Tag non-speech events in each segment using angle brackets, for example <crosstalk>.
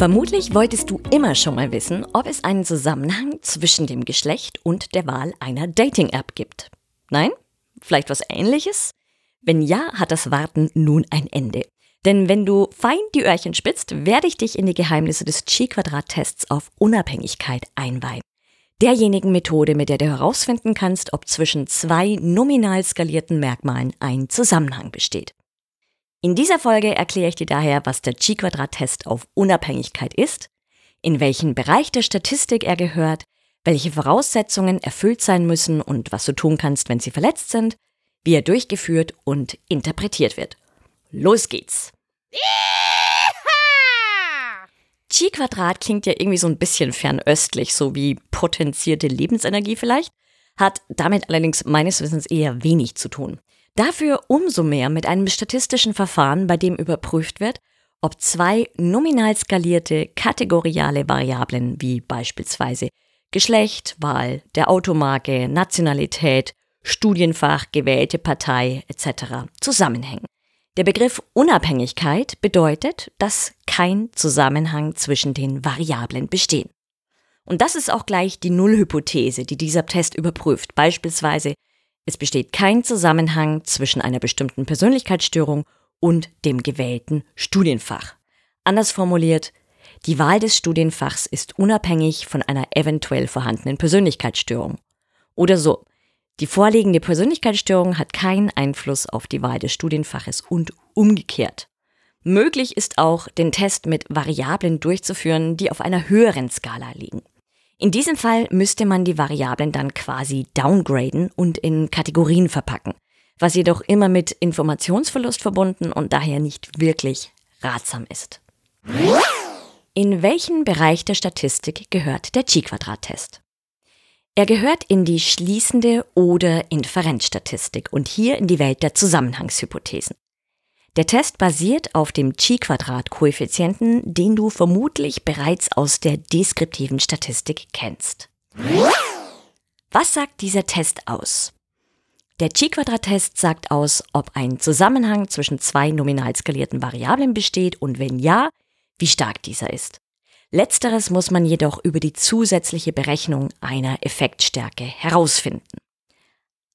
Vermutlich wolltest du immer schon mal wissen, ob es einen Zusammenhang zwischen dem Geschlecht und der Wahl einer Dating-App gibt. Nein? Vielleicht was ähnliches? Wenn ja, hat das Warten nun ein Ende. Denn wenn du fein die Öhrchen spitzt, werde ich dich in die Geheimnisse des Chi-Quadrat-Tests auf Unabhängigkeit einweihen. Derjenigen Methode, mit der du herausfinden kannst, ob zwischen zwei nominal skalierten Merkmalen ein Zusammenhang besteht. In dieser Folge erkläre ich dir daher, was der Chi-Quadrat-Test auf Unabhängigkeit ist, in welchen Bereich der Statistik er gehört, welche Voraussetzungen erfüllt sein müssen und was du tun kannst, wenn sie verletzt sind, wie er durchgeführt und interpretiert wird. Los geht's! Chi-Quadrat klingt ja irgendwie so ein bisschen fernöstlich, so wie potenzierte Lebensenergie vielleicht, hat damit allerdings meines Wissens eher wenig zu tun. Dafür umso mehr mit einem statistischen Verfahren, bei dem überprüft wird, ob zwei nominal skalierte kategoriale Variablen wie beispielsweise Geschlecht, Wahl der Automarke, Nationalität, Studienfach, gewählte Partei etc. zusammenhängen. Der Begriff Unabhängigkeit bedeutet, dass kein Zusammenhang zwischen den Variablen besteht. Und das ist auch gleich die Nullhypothese, die dieser Test überprüft. Beispielsweise es besteht kein Zusammenhang zwischen einer bestimmten Persönlichkeitsstörung und dem gewählten Studienfach. Anders formuliert, die Wahl des Studienfachs ist unabhängig von einer eventuell vorhandenen Persönlichkeitsstörung. Oder so, die vorliegende Persönlichkeitsstörung hat keinen Einfluss auf die Wahl des Studienfaches und umgekehrt. Möglich ist auch, den Test mit Variablen durchzuführen, die auf einer höheren Skala liegen. In diesem Fall müsste man die Variablen dann quasi downgraden und in Kategorien verpacken, was jedoch immer mit Informationsverlust verbunden und daher nicht wirklich ratsam ist. In welchen Bereich der Statistik gehört der Chi-Quadrat-Test? Er gehört in die schließende oder Inferenzstatistik und hier in die Welt der Zusammenhangshypothesen. Der Test basiert auf dem Chi-Quadrat-Koeffizienten, den du vermutlich bereits aus der deskriptiven Statistik kennst. Was sagt dieser Test aus? Der Chi-Quadrat-Test sagt aus, ob ein Zusammenhang zwischen zwei nominal skalierten Variablen besteht und wenn ja, wie stark dieser ist. Letzteres muss man jedoch über die zusätzliche Berechnung einer Effektstärke herausfinden.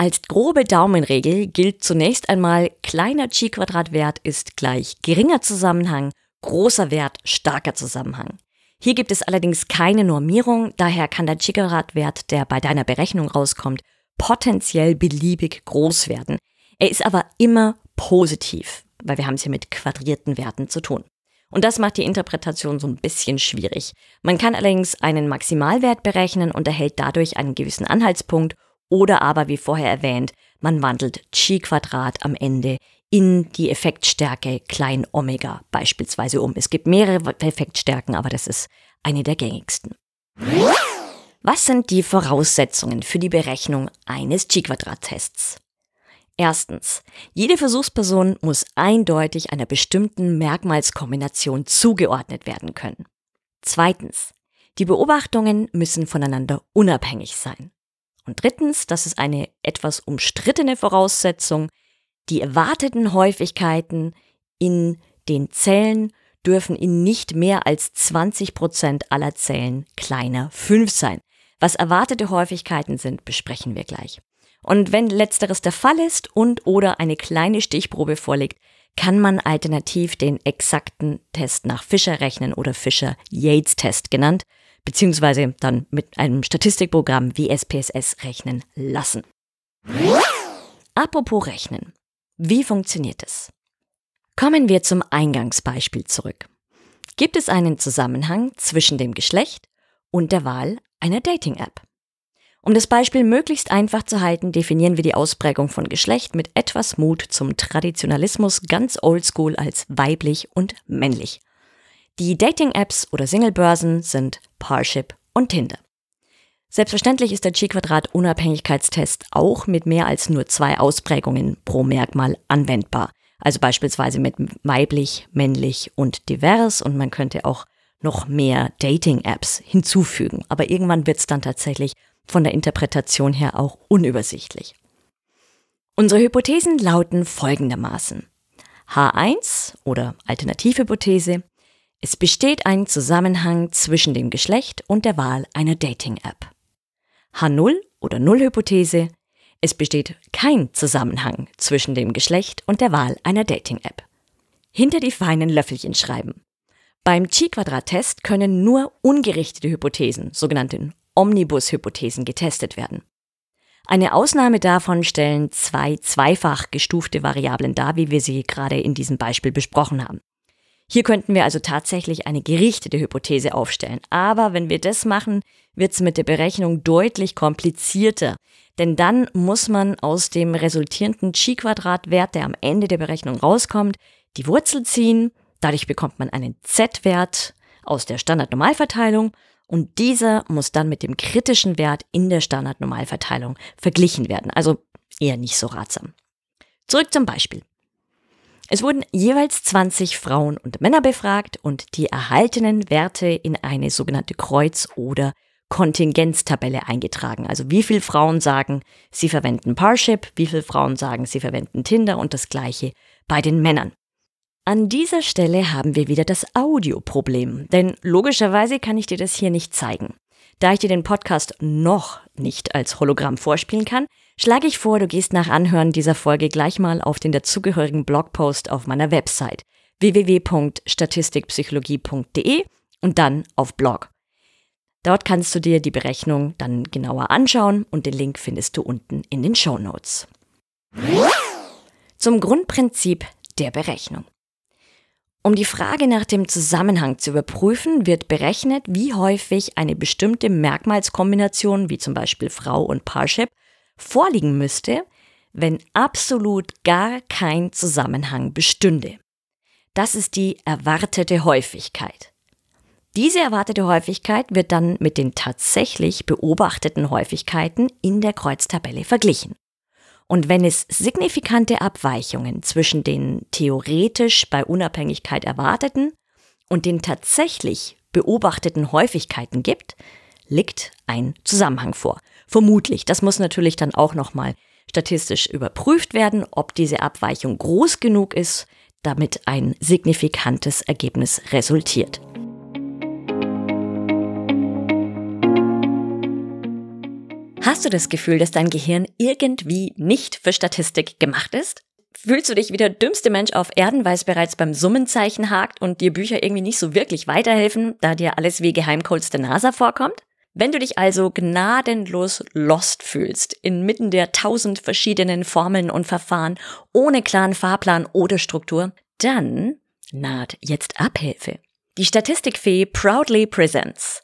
Als grobe Daumenregel gilt zunächst einmal, kleiner Chi-Quadrat-Wert ist gleich geringer Zusammenhang, großer Wert starker Zusammenhang. Hier gibt es allerdings keine Normierung, daher kann der Chi-Quadrat-Wert, der bei deiner Berechnung rauskommt, potenziell beliebig groß werden. Er ist aber immer positiv, weil wir haben es hier mit quadrierten Werten zu tun. Und das macht die Interpretation so ein bisschen schwierig. Man kann allerdings einen Maximalwert berechnen und erhält dadurch einen gewissen Anhaltspunkt oder aber, wie vorher erwähnt, man wandelt Chi-Quadrat am Ende in die Effektstärke klein Omega beispielsweise um. Es gibt mehrere Effektstärken, aber das ist eine der gängigsten. Was sind die Voraussetzungen für die Berechnung eines Chi-Quadrat-Tests? Erstens, jede Versuchsperson muss eindeutig einer bestimmten Merkmalskombination zugeordnet werden können. Zweitens, die Beobachtungen müssen voneinander unabhängig sein. Und drittens, das ist eine etwas umstrittene Voraussetzung, die erwarteten Häufigkeiten in den Zellen dürfen in nicht mehr als 20 Prozent aller Zellen kleiner 5 sein. Was erwartete Häufigkeiten sind, besprechen wir gleich. Und wenn letzteres der Fall ist und oder eine kleine Stichprobe vorliegt, kann man alternativ den exakten Test nach Fischer rechnen oder Fischer-Yates-Test genannt beziehungsweise dann mit einem Statistikprogramm wie SPSS rechnen lassen. Apropos Rechnen. Wie funktioniert es? Kommen wir zum Eingangsbeispiel zurück. Gibt es einen Zusammenhang zwischen dem Geschlecht und der Wahl einer Dating-App? Um das Beispiel möglichst einfach zu halten, definieren wir die Ausprägung von Geschlecht mit etwas Mut zum Traditionalismus ganz oldschool als weiblich und männlich. Die Dating-Apps oder Single-Börsen sind Parship und Tinder. Selbstverständlich ist der Chi-Quadrat-Unabhängigkeitstest auch mit mehr als nur zwei Ausprägungen pro Merkmal anwendbar. Also beispielsweise mit weiblich, männlich und divers und man könnte auch noch mehr Dating-Apps hinzufügen. Aber irgendwann wird es dann tatsächlich von der Interpretation her auch unübersichtlich. Unsere Hypothesen lauten folgendermaßen. H1 oder Alternativhypothese. Es besteht ein Zusammenhang zwischen dem Geschlecht und der Wahl einer Dating-App. H0 oder Nullhypothese. Es besteht kein Zusammenhang zwischen dem Geschlecht und der Wahl einer Dating-App. Hinter die feinen Löffelchen schreiben. Beim Chi-Quadrat-Test können nur ungerichtete Hypothesen, sogenannte Omnibus-Hypothesen, getestet werden. Eine Ausnahme davon stellen zwei zweifach gestufte Variablen dar, wie wir sie gerade in diesem Beispiel besprochen haben. Hier könnten wir also tatsächlich eine gerichtete Hypothese aufstellen. Aber wenn wir das machen, wird es mit der Berechnung deutlich komplizierter. Denn dann muss man aus dem resultierenden Chi-Quadrat-Wert, der am Ende der Berechnung rauskommt, die Wurzel ziehen. Dadurch bekommt man einen Z-Wert aus der Standardnormalverteilung und dieser muss dann mit dem kritischen Wert in der Standardnormalverteilung verglichen werden. Also eher nicht so ratsam. Zurück zum Beispiel. Es wurden jeweils 20 Frauen und Männer befragt und die erhaltenen Werte in eine sogenannte Kreuz- oder Kontingenztabelle eingetragen. Also wie viele Frauen sagen, sie verwenden Parship, wie viele Frauen sagen, sie verwenden Tinder und das gleiche bei den Männern. An dieser Stelle haben wir wieder das Audioproblem, denn logischerweise kann ich dir das hier nicht zeigen. Da ich dir den Podcast noch nicht als Hologramm vorspielen kann, schlage ich vor, du gehst nach Anhören dieser Folge gleich mal auf den dazugehörigen Blogpost auf meiner Website www.statistikpsychologie.de und dann auf Blog. Dort kannst du dir die Berechnung dann genauer anschauen und den Link findest du unten in den Show Notes. Zum Grundprinzip der Berechnung. Um die Frage nach dem Zusammenhang zu überprüfen, wird berechnet, wie häufig eine bestimmte Merkmalskombination, wie zum Beispiel Frau und Parship, vorliegen müsste, wenn absolut gar kein Zusammenhang bestünde. Das ist die erwartete Häufigkeit. Diese erwartete Häufigkeit wird dann mit den tatsächlich beobachteten Häufigkeiten in der Kreuztabelle verglichen. Und wenn es signifikante Abweichungen zwischen den theoretisch bei Unabhängigkeit erwarteten und den tatsächlich beobachteten Häufigkeiten gibt, liegt ein Zusammenhang vor. Vermutlich. Das muss natürlich dann auch nochmal statistisch überprüft werden, ob diese Abweichung groß genug ist, damit ein signifikantes Ergebnis resultiert. Hast du das Gefühl, dass dein Gehirn irgendwie nicht für Statistik gemacht ist? Fühlst du dich wie der dümmste Mensch auf Erden, weil es bereits beim Summenzeichen hakt und dir Bücher irgendwie nicht so wirklich weiterhelfen, da dir alles wie Geheimcodes der NASA vorkommt? Wenn du dich also gnadenlos lost fühlst, inmitten der tausend verschiedenen Formeln und Verfahren, ohne klaren Fahrplan oder Struktur, dann naht jetzt Abhilfe. Die Statistikfee proudly presents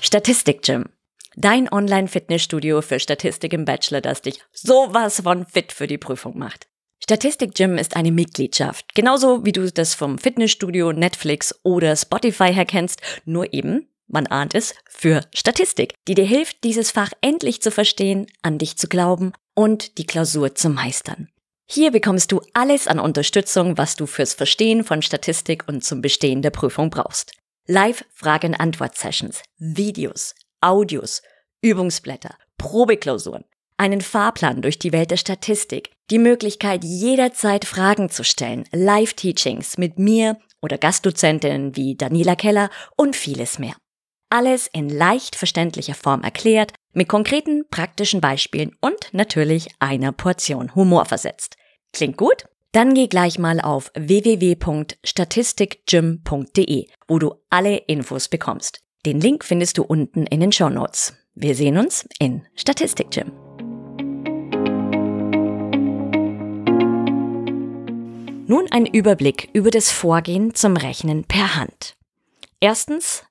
Statistik Gym. Dein Online-Fitnessstudio für Statistik im Bachelor, das dich sowas von fit für die Prüfung macht. Statistik Gym ist eine Mitgliedschaft, genauso wie du das vom Fitnessstudio, Netflix oder Spotify her kennst, nur eben, man ahnt es, für Statistik, die dir hilft, dieses Fach endlich zu verstehen, an dich zu glauben und die Klausur zu meistern. Hier bekommst du alles an Unterstützung, was du fürs Verstehen von Statistik und zum Bestehen der Prüfung brauchst. Live-Fragen-Antwort-Sessions, Videos, Audios, Übungsblätter, Probeklausuren, einen Fahrplan durch die Welt der Statistik, die Möglichkeit jederzeit Fragen zu stellen, Live-Teachings mit mir oder Gastdozentinnen wie Daniela Keller und vieles mehr. Alles in leicht verständlicher Form erklärt, mit konkreten praktischen Beispielen und natürlich einer Portion Humor versetzt. Klingt gut? Dann geh gleich mal auf www.statistikgym.de, wo du alle Infos bekommst. Den Link findest du unten in den Show Notes. Wir sehen uns in Statistikgym. Nun ein Überblick über das Vorgehen zum Rechnen per Hand. Erstens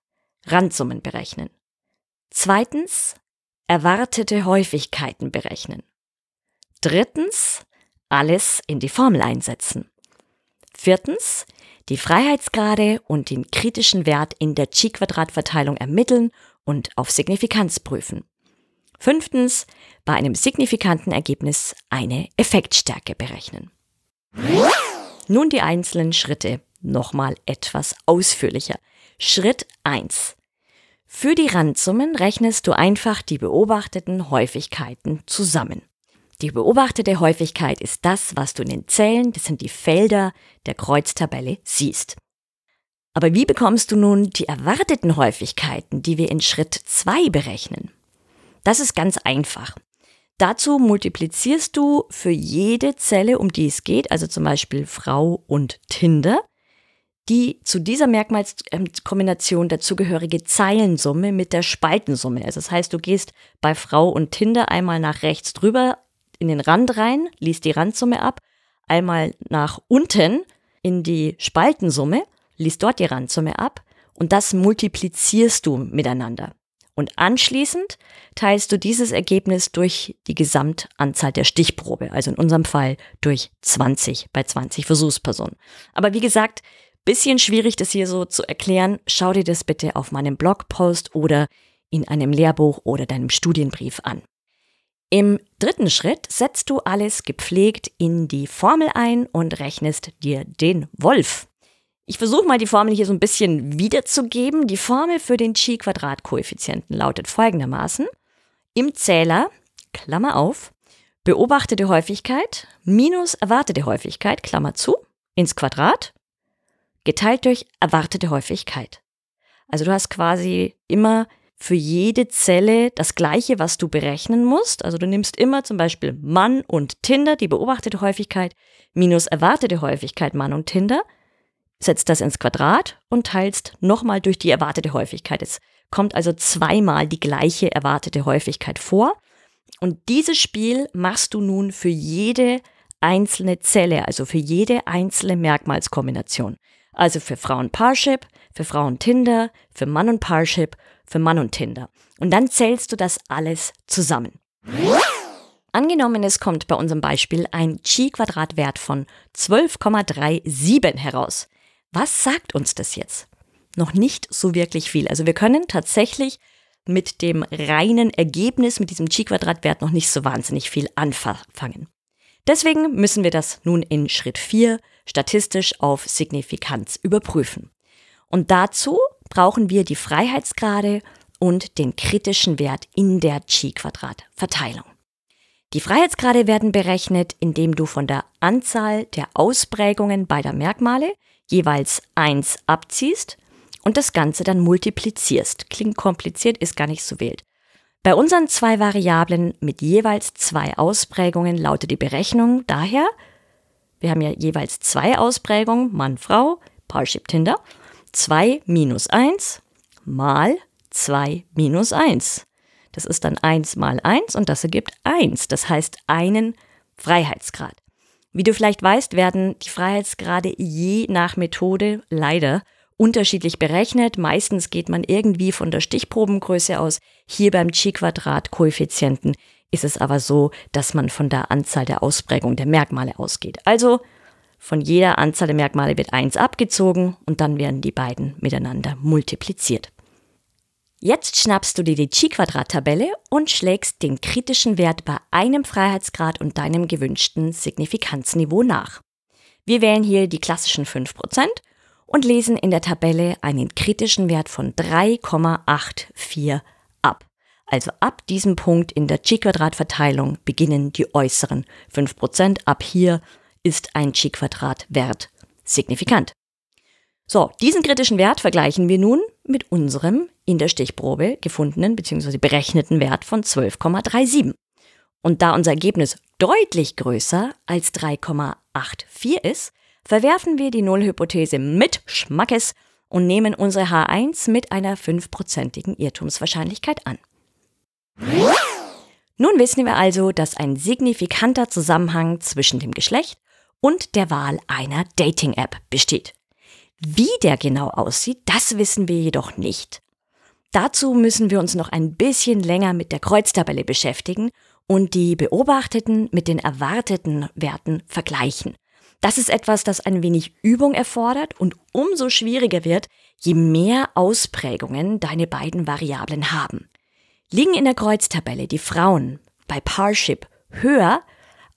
Randsummen berechnen. Zweitens erwartete Häufigkeiten berechnen. Drittens alles in die Formel einsetzen. Viertens, die Freiheitsgrade und den kritischen Wert in der Chi-Quadrat-Verteilung ermitteln und auf Signifikanz prüfen. Fünftens, bei einem signifikanten Ergebnis eine Effektstärke berechnen. Nun die einzelnen Schritte nochmal etwas ausführlicher. Schritt 1. Für die Randsummen rechnest du einfach die beobachteten Häufigkeiten zusammen. Die beobachtete Häufigkeit ist das, was du in den Zellen, das sind die Felder der Kreuztabelle, siehst. Aber wie bekommst du nun die erwarteten Häufigkeiten, die wir in Schritt 2 berechnen? Das ist ganz einfach. Dazu multiplizierst du für jede Zelle, um die es geht, also zum Beispiel Frau und Tinder, die zu dieser Merkmalskombination dazugehörige Zeilensumme mit der Spaltensumme. Also das heißt, du gehst bei Frau und Tinder einmal nach rechts drüber in den Rand rein, liest die Randsumme ab, einmal nach unten in die Spaltensumme, liest dort die Randsumme ab und das multiplizierst du miteinander. Und anschließend teilst du dieses Ergebnis durch die Gesamtanzahl der Stichprobe, also in unserem Fall durch 20 bei 20 Versuchspersonen. Aber wie gesagt, bisschen schwierig, das hier so zu erklären. Schau dir das bitte auf meinem Blogpost oder in einem Lehrbuch oder deinem Studienbrief an. Im dritten Schritt setzt du alles gepflegt in die Formel ein und rechnest dir den Wolf. Ich versuche mal die Formel hier so ein bisschen wiederzugeben. Die Formel für den Chi-Quadrat-Koeffizienten lautet folgendermaßen. Im Zähler, Klammer auf, beobachtete Häufigkeit minus erwartete Häufigkeit, Klammer zu, ins Quadrat, geteilt durch erwartete Häufigkeit. Also du hast quasi immer für jede Zelle das gleiche, was du berechnen musst. Also du nimmst immer zum Beispiel Mann und Tinder, die beobachtete Häufigkeit, minus erwartete Häufigkeit Mann und Tinder, setzt das ins Quadrat und teilst nochmal durch die erwartete Häufigkeit. Es kommt also zweimal die gleiche erwartete Häufigkeit vor. Und dieses Spiel machst du nun für jede einzelne Zelle, also für jede einzelne Merkmalskombination. Also für Frauen Parship, für Frauen Tinder, für Mann und Parship für Mann und Tinder. Und dann zählst du das alles zusammen. Angenommen, es kommt bei unserem Beispiel ein Chi-Quadrat-Wert von 12,37 heraus. Was sagt uns das jetzt? Noch nicht so wirklich viel. Also wir können tatsächlich mit dem reinen Ergebnis, mit diesem Chi-Quadrat-Wert noch nicht so wahnsinnig viel anfangen. Deswegen müssen wir das nun in Schritt 4 statistisch auf Signifikanz überprüfen. Und dazu brauchen wir die Freiheitsgrade und den kritischen Wert in der Chi-Quadrat-Verteilung. Die Freiheitsgrade werden berechnet, indem du von der Anzahl der Ausprägungen beider Merkmale jeweils eins abziehst und das Ganze dann multiplizierst. Klingt kompliziert, ist gar nicht so wild. Bei unseren zwei Variablen mit jeweils zwei Ausprägungen lautet die Berechnung daher, wir haben ja jeweils zwei Ausprägungen, Mann, Frau, Parship Tinder, 2 minus 1 mal 2 minus 1. Das ist dann 1 mal 1 und das ergibt 1. Das heißt einen Freiheitsgrad. Wie du vielleicht weißt, werden die Freiheitsgrade je nach Methode leider unterschiedlich berechnet. Meistens geht man irgendwie von der Stichprobengröße aus. Hier beim Chi-Quadrat-Koeffizienten ist es aber so, dass man von der Anzahl der Ausprägung der Merkmale ausgeht. Also von jeder Anzahl der Merkmale wird eins abgezogen und dann werden die beiden miteinander multipliziert. Jetzt schnappst du dir die Chi-Quadrat-Tabelle und schlägst den kritischen Wert bei einem Freiheitsgrad und deinem gewünschten Signifikanzniveau nach. Wir wählen hier die klassischen 5% und lesen in der Tabelle einen kritischen Wert von 3,84 ab. Also ab diesem Punkt in der Chi-Quadrat-Verteilung beginnen die äußeren 5%. Ab hier ist ein Chi-Quadrat-Wert signifikant. So, diesen kritischen Wert vergleichen wir nun mit unserem in der Stichprobe gefundenen bzw. berechneten Wert von 12,37. Und da unser Ergebnis deutlich größer als 3,84 ist, verwerfen wir die Nullhypothese mit Schmackes und nehmen unsere H1 mit einer 5%igen Irrtumswahrscheinlichkeit an. Nun wissen wir also, dass ein signifikanter Zusammenhang zwischen dem Geschlecht und der Wahl einer Dating-App besteht. Wie der genau aussieht, das wissen wir jedoch nicht. Dazu müssen wir uns noch ein bisschen länger mit der Kreuztabelle beschäftigen und die beobachteten mit den erwarteten Werten vergleichen. Das ist etwas, das ein wenig Übung erfordert und umso schwieriger wird, je mehr Ausprägungen deine beiden Variablen haben. Liegen in der Kreuztabelle die Frauen bei Parship höher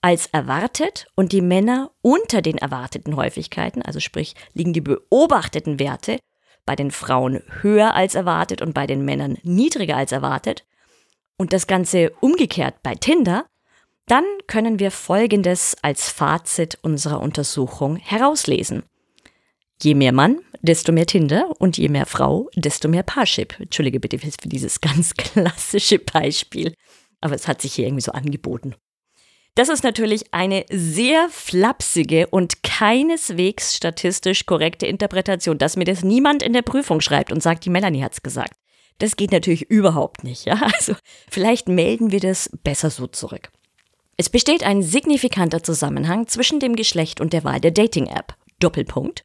als erwartet und die Männer unter den erwarteten Häufigkeiten, also sprich liegen die beobachteten Werte bei den Frauen höher als erwartet und bei den Männern niedriger als erwartet, und das Ganze umgekehrt bei Tinder, dann können wir Folgendes als Fazit unserer Untersuchung herauslesen. Je mehr Mann, desto mehr Tinder und je mehr Frau, desto mehr Parship. Entschuldige bitte für dieses <laughs> ganz klassische Beispiel, aber es hat sich hier irgendwie so angeboten. Das ist natürlich eine sehr flapsige und keineswegs statistisch korrekte Interpretation, dass mir das niemand in der Prüfung schreibt und sagt, die Melanie hat's gesagt. Das geht natürlich überhaupt nicht, ja? Also, vielleicht melden wir das besser so zurück. Es besteht ein signifikanter Zusammenhang zwischen dem Geschlecht und der Wahl der Dating-App. Doppelpunkt.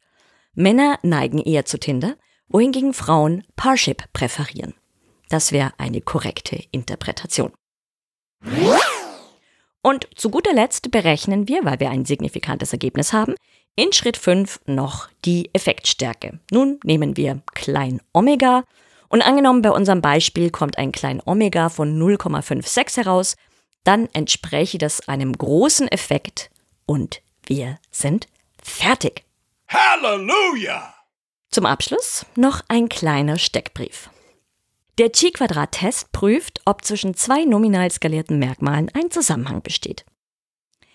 Männer neigen eher zu Tinder, wohingegen Frauen Parship präferieren. Das wäre eine korrekte Interpretation. Und zu guter Letzt berechnen wir, weil wir ein signifikantes Ergebnis haben, in Schritt 5 noch die Effektstärke. Nun nehmen wir klein Omega und angenommen bei unserem Beispiel kommt ein klein Omega von 0,56 heraus, dann entspräche das einem großen Effekt und wir sind fertig. Halleluja! Zum Abschluss noch ein kleiner Steckbrief. Der Chi-Quadrat-Test prüft, ob zwischen zwei nominal skalierten Merkmalen ein Zusammenhang besteht.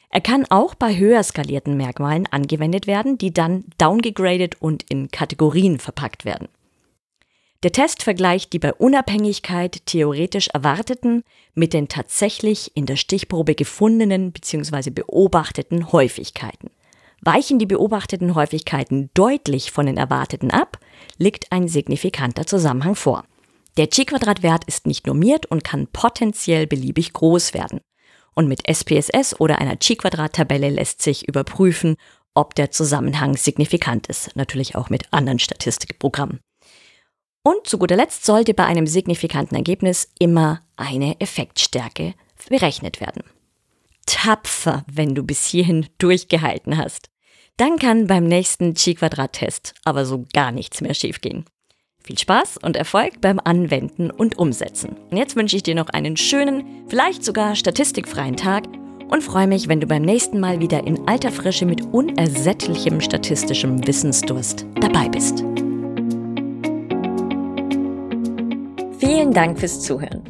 Er kann auch bei höher skalierten Merkmalen angewendet werden, die dann downgegradet und in Kategorien verpackt werden. Der Test vergleicht die bei Unabhängigkeit theoretisch erwarteten mit den tatsächlich in der Stichprobe gefundenen bzw. beobachteten Häufigkeiten. Weichen die beobachteten Häufigkeiten deutlich von den erwarteten ab, liegt ein signifikanter Zusammenhang vor. Der Chi-Quadrat-Wert ist nicht normiert und kann potenziell beliebig groß werden. Und mit SPSS oder einer Chi-Quadrat-Tabelle lässt sich überprüfen, ob der Zusammenhang signifikant ist. Natürlich auch mit anderen Statistikprogrammen. Und zu guter Letzt sollte bei einem signifikanten Ergebnis immer eine Effektstärke berechnet werden. Tapfer, wenn du bis hierhin durchgehalten hast. Dann kann beim nächsten Chi-Quadrat-Test aber so gar nichts mehr schiefgehen. Viel Spaß und Erfolg beim Anwenden und Umsetzen. Und jetzt wünsche ich dir noch einen schönen, vielleicht sogar statistikfreien Tag und freue mich, wenn du beim nächsten Mal wieder in alter Frische mit unersättlichem statistischem Wissensdurst dabei bist. Vielen Dank fürs Zuhören.